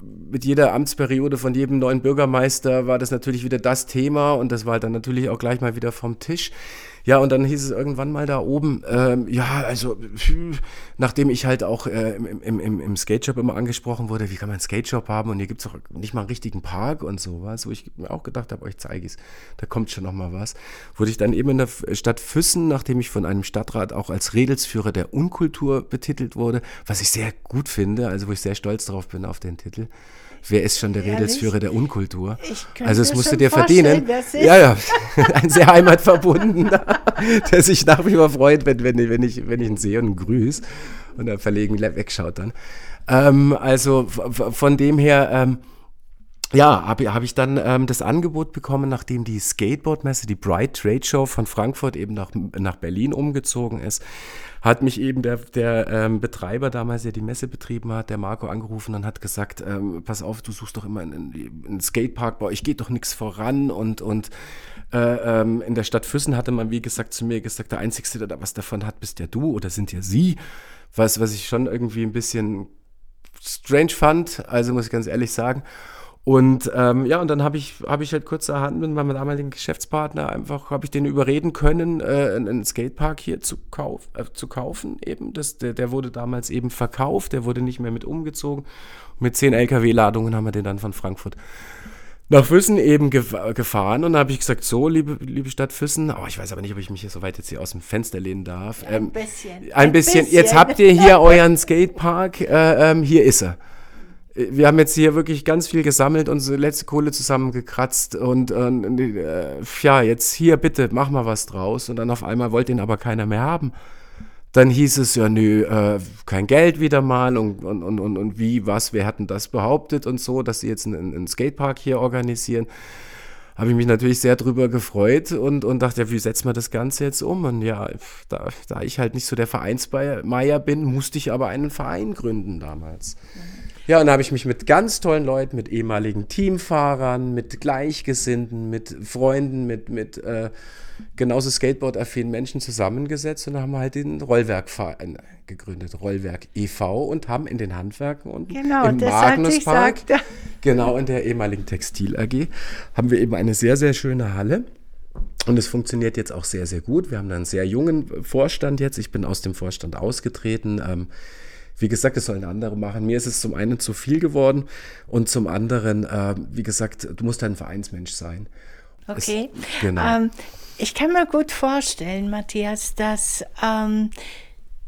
mit jeder Amtsperiode von jedem neuen Bürgermeister war das natürlich wieder das Thema und das war dann natürlich auch gleich mal wieder vom Tisch. Ja, und dann hieß es irgendwann mal da oben, ähm, ja, also nachdem ich halt auch äh, im, im, im, Skate-Shop immer angesprochen wurde, wie kann man einen Skate-Shop haben und hier gibt es doch nicht mal einen richtigen Park und sowas, wo ich mir auch gedacht habe, euch zeige ich es, da kommt schon noch mal was. Wurde ich dann eben in der Stadt Füssen, nachdem ich von einem Stadtrat auch als Redelsführer der Unkultur betitelt wurde, was ich sehr gut finde, also wo ich sehr stolz drauf bin auf den Titel. Wer ist schon der Ehrlich? Redelsführer der Unkultur? Also es musst du dir verdienen. Ja, ja, ein sehr heimatverbundener, der sich nach wie vor freut, wenn, wenn, wenn, ich, wenn ich ihn sehe und ihn grüße und er verlegen wegschaut dann. Ähm, also von dem her... Ähm, ja, habe hab ich dann ähm, das Angebot bekommen, nachdem die Skateboardmesse, die Bright Trade Show von Frankfurt eben nach, nach Berlin umgezogen ist, hat mich eben der, der ähm, Betreiber damals, der die Messe betrieben hat, der Marco angerufen und hat gesagt, ähm, pass auf, du suchst doch immer einen, einen Skatepark, bei euch geht doch nichts voran und, und äh, ähm, in der Stadt Füssen hatte man, wie gesagt, zu mir gesagt, der Einzige, der da was davon hat, bist ja du oder sind ja sie, was, was ich schon irgendwie ein bisschen strange fand, also muss ich ganz ehrlich sagen. Und ähm, ja, und dann habe ich, hab ich halt kurzerhand mit meinem damaligen Geschäftspartner einfach, habe ich den überreden können, äh, einen Skatepark hier zu, kauf, äh, zu kaufen eben. Das, der, der wurde damals eben verkauft, der wurde nicht mehr mit umgezogen. Mit zehn LKW-Ladungen haben wir den dann von Frankfurt nach Füssen eben gefahren und da habe ich gesagt, so, liebe, liebe Stadt Füssen, oh, ich weiß aber nicht, ob ich mich hier so weit jetzt hier aus dem Fenster lehnen darf. Ja, ein ähm, bisschen. Ein, ein bisschen. bisschen. Jetzt habt ihr hier euren Skatepark, äh, ähm, hier ist er wir haben jetzt hier wirklich ganz viel gesammelt, unsere letzte Kohle zusammengekratzt und äh, ja, jetzt hier bitte, mach mal was draus. Und dann auf einmal wollte ihn aber keiner mehr haben. Dann hieß es ja, nö, äh, kein Geld wieder mal und, und, und, und, und wie, was, wer hatten das behauptet und so, dass sie jetzt einen, einen Skatepark hier organisieren. Habe ich mich natürlich sehr drüber gefreut und, und dachte, ja, wie setzt man das Ganze jetzt um? Und ja, da, da ich halt nicht so der Vereinsmeier bin, musste ich aber einen Verein gründen damals. Mhm. Ja, und da habe ich mich mit ganz tollen Leuten, mit ehemaligen Teamfahrern, mit Gleichgesinnten, mit Freunden, mit, mit äh, genauso Skateboard-affinen Menschen zusammengesetzt und haben halt den Rollwerkverein gegründet, Rollwerk e.V. und haben in den Handwerken und genau, im Magnuspark, genau in der ehemaligen Textil AG, haben wir eben eine sehr, sehr schöne Halle. Und es funktioniert jetzt auch sehr, sehr gut. Wir haben einen sehr jungen Vorstand jetzt. Ich bin aus dem Vorstand ausgetreten. Ähm, wie gesagt, das sollen andere machen. Mir ist es zum einen zu viel geworden und zum anderen, äh, wie gesagt, du musst ein Vereinsmensch sein. Okay. Es, genau. Ähm, ich kann mir gut vorstellen, Matthias, dass ähm,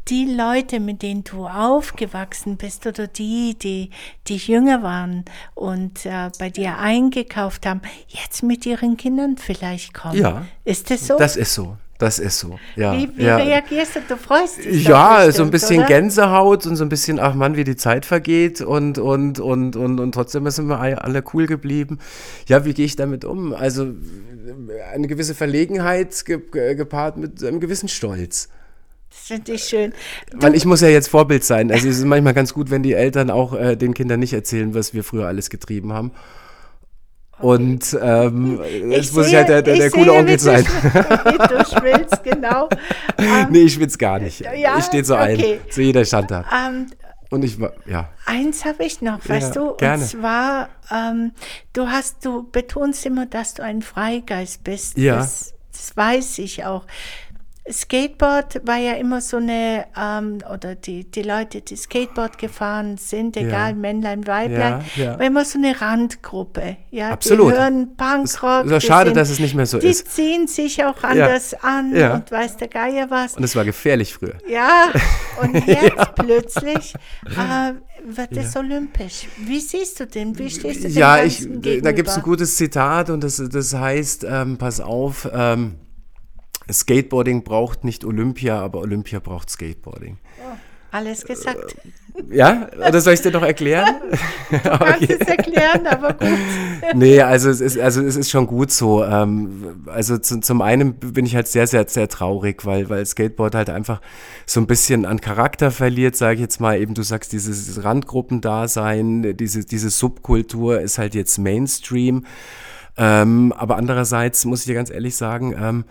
die Leute, mit denen du aufgewachsen bist oder die, die, die jünger waren und äh, bei dir eingekauft haben, jetzt mit ihren Kindern vielleicht kommen. Ja. Ist das so? Das ist so. Das ist so, ja. Wie, wie ja. reagierst du? Du freust dich. Ja, bestimmt, so ein bisschen oder? Gänsehaut und so ein bisschen, ach Mann, wie die Zeit vergeht und, und, und, und, und trotzdem sind wir alle cool geblieben. Ja, wie gehe ich damit um? Also eine gewisse Verlegenheit gepaart mit einem gewissen Stolz. Das finde ich schön. Du Weil ich muss ja jetzt Vorbild sein. Also es ist manchmal ganz gut, wenn die Eltern auch äh, den Kindern nicht erzählen, was wir früher alles getrieben haben. Und ähm, es muss ja der, der, der coole Onkel sein. Du, du schwillst, genau. Um, nee, ich schwitze gar nicht. Ja, ich stehe so okay. ein, zu jeder Standard. Um, ähm, und ich war, ja. Eins habe ich noch, weißt ja, du, gerne. und zwar, ähm, du hast, du betonst immer, dass du ein Freigeist bist. Ja. Das, das weiß ich auch. Skateboard war ja immer so eine, ähm, oder die, die Leute, die Skateboard gefahren sind, egal ja. Männlein, Weiblein, ja, ja. war immer so eine Randgruppe. Ja, Absolut. Die hören Punkrock. Es ist schade, sind, dass es nicht mehr so die ist. Die ziehen sich auch anders an und weiß der Geier was. Und es war gefährlich früher. Ja, und jetzt plötzlich äh, wird es olympisch. Wie siehst du den? Wie stehst du dem Ja, ich, da gibt es ein gutes Zitat und das, das heißt, ähm, pass auf, ähm, Skateboarding braucht nicht Olympia, aber Olympia braucht Skateboarding. Oh, alles gesagt. Äh, ja, oder soll ich es dir noch erklären? Du kannst okay. es erklären, aber gut. nee, also es ist, also es ist schon gut so. Ähm, also zu, zum einen bin ich halt sehr, sehr, sehr traurig, weil, weil Skateboard halt einfach so ein bisschen an Charakter verliert, sage ich jetzt mal. Eben, du sagst, dieses Randgruppendasein, diese, diese Subkultur ist halt jetzt Mainstream. Ähm, aber andererseits muss ich dir ganz ehrlich sagen, ähm,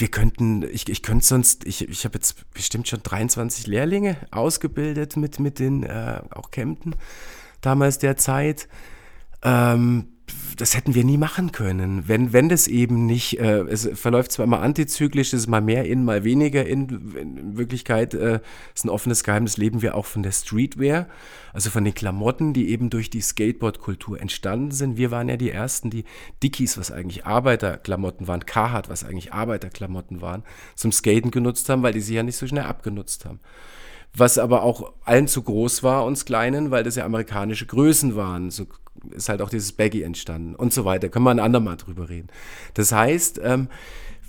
wir könnten, ich, ich könnte sonst, ich, ich habe jetzt bestimmt schon 23 Lehrlinge ausgebildet mit, mit den äh, auch Kempten damals der Zeit. Ähm, das hätten wir nie machen können, wenn, wenn das eben nicht, äh, es verläuft zwar immer antizyklisch, es ist mal mehr in, mal weniger in, in Wirklichkeit äh, ist ein offenes Geheimnis, leben wir auch von der Streetwear, also von den Klamotten, die eben durch die Skateboard-Kultur entstanden sind. Wir waren ja die Ersten, die Dickies, was eigentlich Arbeiterklamotten waren, Carhartt, was eigentlich Arbeiterklamotten waren, zum Skaten genutzt haben, weil die sie ja nicht so schnell abgenutzt haben was aber auch allen zu groß war, uns Kleinen, weil das ja amerikanische Größen waren. So ist halt auch dieses Baggy entstanden und so weiter. Können wir ein andermal drüber reden. Das heißt, ähm,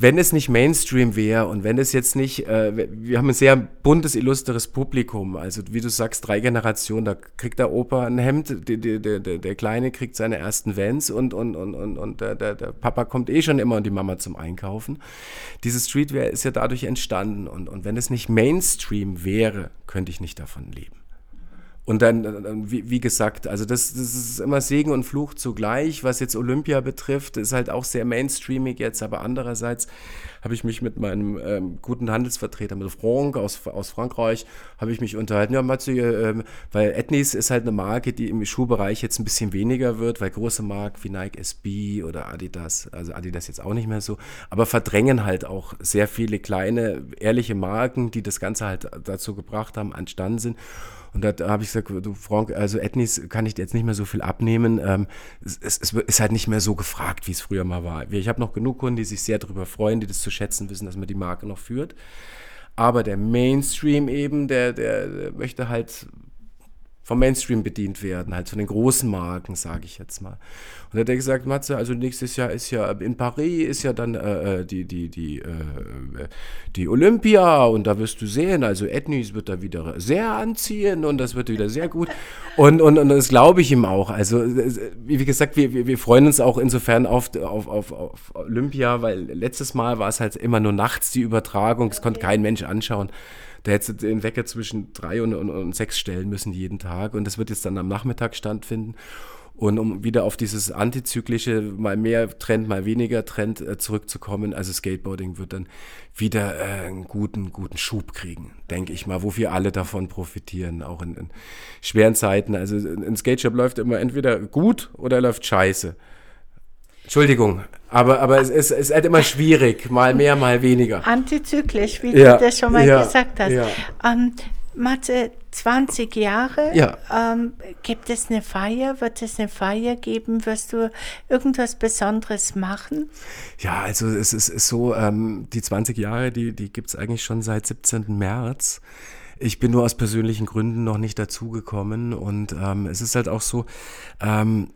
wenn es nicht Mainstream wäre und wenn es jetzt nicht, äh, wir haben ein sehr buntes, illustres Publikum, also wie du sagst, drei Generationen, da kriegt der Opa ein Hemd, der, der, der, der Kleine kriegt seine ersten Vans und, und, und, und, und der, der, der Papa kommt eh schon immer und die Mama zum Einkaufen. Diese Streetwear ist ja dadurch entstanden und, und wenn es nicht Mainstream wäre, könnte ich nicht davon leben. Und dann, wie, wie, gesagt, also das, das ist immer Segen und Fluch zugleich. Was jetzt Olympia betrifft, ist halt auch sehr mainstreamig jetzt, aber andererseits habe ich mich mit meinem ähm, guten Handelsvertreter, mit Franck aus, aus Frankreich, habe ich mich unterhalten. Ja, Matze, äh, weil Etnies ist halt eine Marke, die im Schuhbereich jetzt ein bisschen weniger wird, weil große Marken wie Nike SB oder Adidas, also Adidas jetzt auch nicht mehr so, aber verdrängen halt auch sehr viele kleine, ehrliche Marken, die das Ganze halt dazu gebracht haben, entstanden sind. Und da habe ich gesagt, du Frank, also Ethnies kann ich jetzt nicht mehr so viel abnehmen. Ähm, es, es, es, ist halt nicht mehr so gefragt, wie es früher mal war. Ich habe noch genug Kunden, die sich sehr darüber freuen, die das zu schätzen wissen, dass man die Marke noch führt. Aber der Mainstream eben, der, der, der möchte halt vom Mainstream bedient werden, halt von den großen Marken, sage ich jetzt mal. Und da hat er gesagt, Matze, also nächstes Jahr ist ja in Paris ist ja dann äh, äh, die, die, die, äh, die Olympia und da wirst du sehen, also Ethnies wird da wieder sehr anziehen und das wird wieder sehr gut. Und, und, und das glaube ich ihm auch. Also, wie gesagt, wir, wir, wir freuen uns auch insofern auf, auf, auf, auf Olympia, weil letztes Mal war es halt immer nur nachts die Übertragung, es konnte kein Mensch anschauen. Da hätte den Wecker zwischen drei und, und, und sechs stellen müssen jeden Tag und das wird jetzt dann am Nachmittag stattfinden. Und um wieder auf dieses antizyklische, mal mehr Trend, mal weniger Trend äh, zurückzukommen, also Skateboarding wird dann wieder äh, einen guten, guten Schub kriegen, denke ich mal, wo wir alle davon profitieren, auch in, in schweren Zeiten. Also ein Skateshop läuft immer entweder gut oder läuft scheiße. Entschuldigung, aber, aber es, es, es ist halt immer schwierig, mal mehr, mal weniger. Antizyklisch, wie ja, du das schon mal ja, gesagt hast. Ja. Ähm, Mathe, 20 Jahre. Ja. Ähm, gibt es eine Feier? Wird es eine Feier geben? Wirst du irgendwas Besonderes machen? Ja, also es ist, ist so, ähm, die 20 Jahre, die, die gibt es eigentlich schon seit 17. März. Ich bin nur aus persönlichen Gründen noch nicht dazugekommen und ähm, es ist halt auch so, ähm,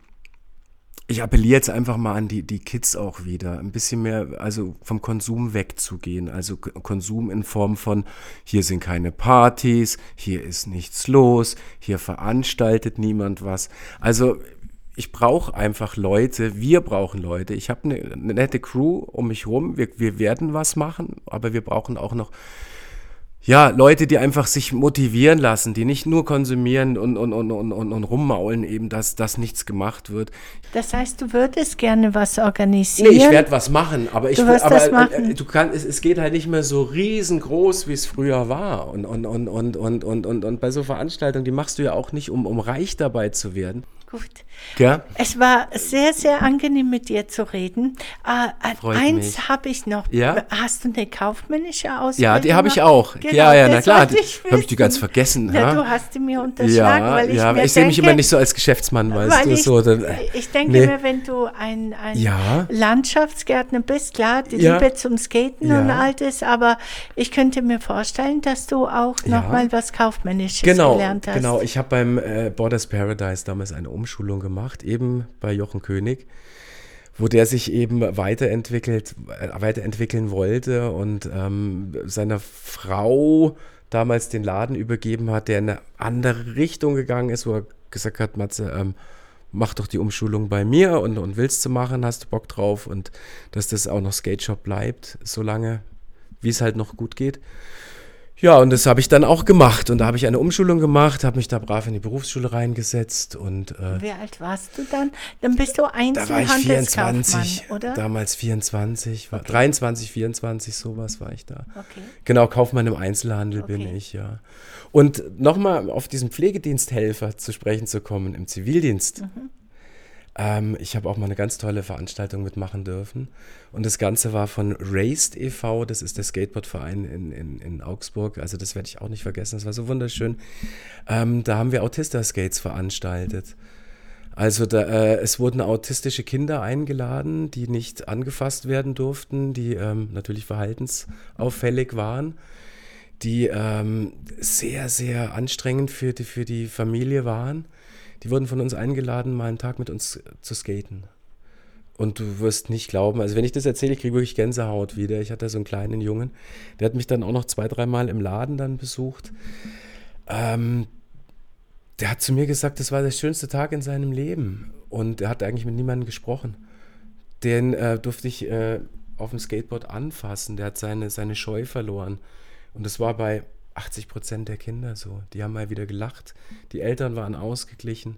ich appelliere jetzt einfach mal an die, die Kids auch wieder, ein bisschen mehr, also vom Konsum wegzugehen. Also Konsum in Form von, hier sind keine Partys, hier ist nichts los, hier veranstaltet niemand was. Also ich brauche einfach Leute, wir brauchen Leute. Ich habe eine, eine, nette Crew um mich rum, wir, wir werden was machen, aber wir brauchen auch noch ja, Leute, die einfach sich motivieren lassen, die nicht nur konsumieren und, und, und, und, und, und rummaulen, eben, dass, dass nichts gemacht wird. Das heißt, du würdest gerne was organisieren? Nee, ich werde was machen, aber ich du will, aber, das machen. Äh, du kann, es, es geht halt nicht mehr so riesengroß, wie es früher war. Und, und, und, und, und, und, und, und bei so Veranstaltungen, die machst du ja auch nicht, um, um reich dabei zu werden. Gut. Ja? Es war sehr, sehr angenehm mit dir zu reden. Äh, eins habe ich noch. Ja? Hast du eine kaufmännische Ausbildung? Ja, die habe ich auch. Genau, ja, ja, na klar. Habe ich die ganz vergessen. Ja, du hast die mir unterschlagen, ja, weil ich ja, mir ich sehe mich immer nicht so als Geschäftsmann, weißt du. Ich, so, dann, ich denke nee. mir, wenn du ein, ein ja. Landschaftsgärtner bist, klar, die ja. Liebe zum Skaten und all das, aber ich könnte mir vorstellen, dass du auch noch mal was Kaufmännisches genau, gelernt hast. Genau, ich habe beim äh, Borders Paradise damals eine Umschulung gemacht, eben bei Jochen König, wo der sich eben weiterentwickelt, äh, weiterentwickeln wollte und ähm, seiner Frau damals den Laden übergeben hat, der in eine andere Richtung gegangen ist, wo er gesagt hat, Matze, ähm, mach doch die Umschulung bei mir und, und willst du machen, hast du Bock drauf und dass das auch noch Skate Shop bleibt, solange wie es halt noch gut geht. Ja, und das habe ich dann auch gemacht. Und da habe ich eine Umschulung gemacht, habe mich da brav in die Berufsschule reingesetzt. Und, äh, Wie alt warst du dann? Dann bist du Da war ich 24, oder? Damals 24, war, 23, 24, sowas war ich da. Okay. Genau, Kaufmann im Einzelhandel okay. bin ich, ja. Und nochmal auf diesen Pflegediensthelfer zu sprechen zu kommen im Zivildienst. Mhm. Ähm, ich habe auch mal eine ganz tolle Veranstaltung mitmachen dürfen. Und das Ganze war von Raised e.V., das ist der Skateboardverein in, in, in Augsburg. Also das werde ich auch nicht vergessen, das war so wunderschön. Ähm, da haben wir Autista-Skates veranstaltet. Also da, äh, es wurden autistische Kinder eingeladen, die nicht angefasst werden durften, die ähm, natürlich verhaltensauffällig waren, die ähm, sehr, sehr anstrengend für die, für die Familie waren die wurden von uns eingeladen, mal einen Tag mit uns zu skaten. Und du wirst nicht glauben, also wenn ich das erzähle, ich kriege wirklich Gänsehaut wieder. Ich hatte so einen kleinen Jungen, der hat mich dann auch noch zwei, dreimal im Laden dann besucht. Ähm, der hat zu mir gesagt, das war der schönste Tag in seinem Leben. Und er hat eigentlich mit niemandem gesprochen. Den äh, durfte ich äh, auf dem Skateboard anfassen. Der hat seine, seine Scheu verloren. Und das war bei 80 Prozent der Kinder so. Die haben mal wieder gelacht. Die Eltern waren ausgeglichen.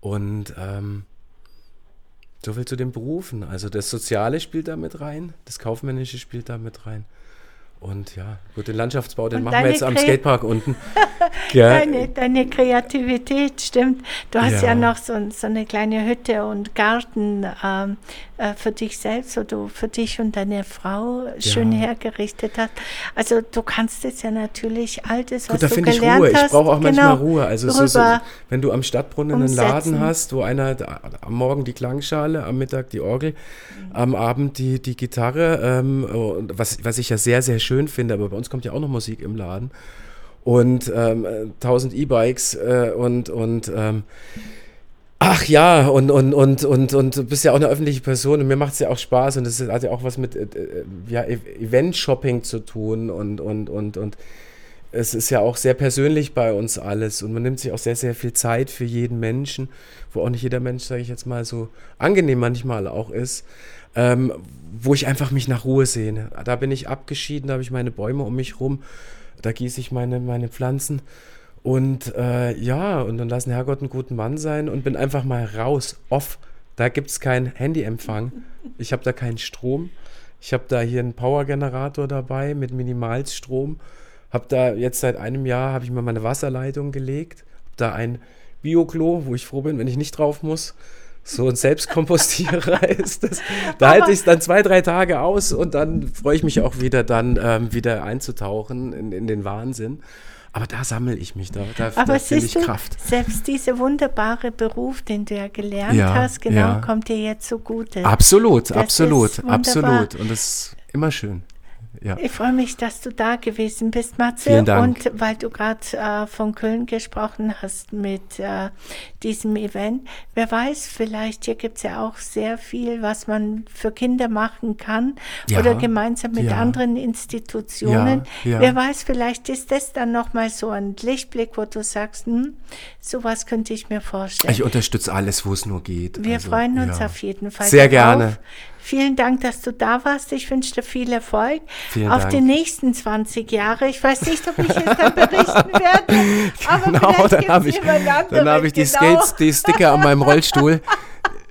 Und ähm, so viel zu den Berufen. Also das Soziale spielt da mit rein, das Kaufmännische spielt da mit rein. Und ja, gut, den Landschaftsbau, den Und machen wir jetzt am Kre- Skatepark unten. Deine, deine Kreativität, stimmt. Du hast ja, Ja. noch so, so eine kleine Hütte und Garten ähm, äh, für dich selbst, wo du für dich und deine Frau schön Ja. hergerichtet hast. Also du kannst jetzt ja natürlich all das, was Gut, da du finde ich gelernt Ruhe. Ich hast, brauche auch manchmal genau, Ruhe. Also so, so, wenn du am Stadtbrunnen einen Laden umsetzen. hast, wo einer da, am Morgen die Klangschale, am Mittag die Orgel, am Abend die, die Gitarre, ähm, was, was ich ja sehr, sehr schön finde, aber bei uns kommt ja auch noch Musik im Laden. Und ähm, äh, 1000 E-Bikes äh, und, und ähm, Ach ja, und, und, und, und, und du bist ja auch eine öffentliche Person und mir macht es ja auch Spaß und das hat ja auch was mit äh, äh, ja, E- Event-Shopping zu tun und, und, und, und es ist ja auch sehr persönlich bei uns alles und man nimmt sich auch sehr, sehr viel Zeit für jeden Menschen, wo auch nicht jeder Mensch, sage ich jetzt mal, so angenehm manchmal auch ist, ähm, wo ich einfach mich nach Ruhe sehne. Da bin ich abgeschieden, da habe ich meine Bäume um mich rum, da gieße ich meine, meine Pflanzen und äh, ja, und dann lassen Herrgott einen guten Mann sein und bin einfach mal raus, off. Da gibt es keinen Handyempfang. Ich habe da keinen Strom. Ich habe da hier einen Powergenerator dabei mit Minimalstrom. Habe da jetzt seit einem Jahr, habe ich mir meine Wasserleitung gelegt. Hab da ein Bioklo, wo ich froh bin, wenn ich nicht drauf muss. So ein Selbstkompostierer ist das. Da halte ich es dann zwei, drei Tage aus und dann freue ich mich auch wieder, dann ähm, wieder einzutauchen in, in den Wahnsinn. Aber da sammle ich mich, da, da, da finde ich du, Kraft. selbst dieser wunderbare Beruf, den du ja gelernt Ja, hast, genau, ja. kommt dir jetzt zugute. Absolut, Das absolut, absolut. Und das ist immer schön. Ja. Ich freue mich, dass du da gewesen bist, Matze. Vielen Dank. Und weil du gerade äh, von Köln gesprochen hast mit äh, diesem Event, wer weiß, vielleicht hier gibt es ja auch sehr viel, was man für Kinder machen kann Ja, oder gemeinsam mit ja. anderen Institutionen. Wer weiß, vielleicht ist das dann nochmal so ein Lichtblick, wo du sagst, hm, sowas könnte ich mir vorstellen. Ich unterstütze alles, wo es nur geht. Wir Also, freuen uns auf jeden Fall. Sehr darauf. gerne. Vielen Dank, dass du da warst. Ich wünsche dir viel Erfolg Vielen auf Dank. die nächsten 20 Jahre. Ich weiß nicht, ob ich es dann berichten werde, aber Genau, vielleicht dann habe ich, dann habe ich die, genau. Skates, die Sticker an meinem Rollstuhl.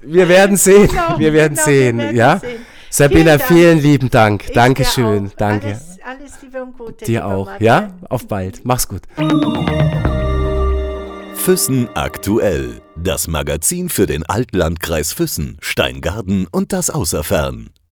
Wir werden sehen, Genau, wir werden genau, sehen, wir werden ja? sehen. Sabina, Vielen Dank. vielen lieben Dank. Ich Dankeschön, auch. danke. Alles, alles Liebe und Gute. Dir auch, Matze. ja? Auf bald. Mach's gut. Füssen aktuell. Das Magazin für den Altlandkreis Füssen, Steingarten und das Außerfern.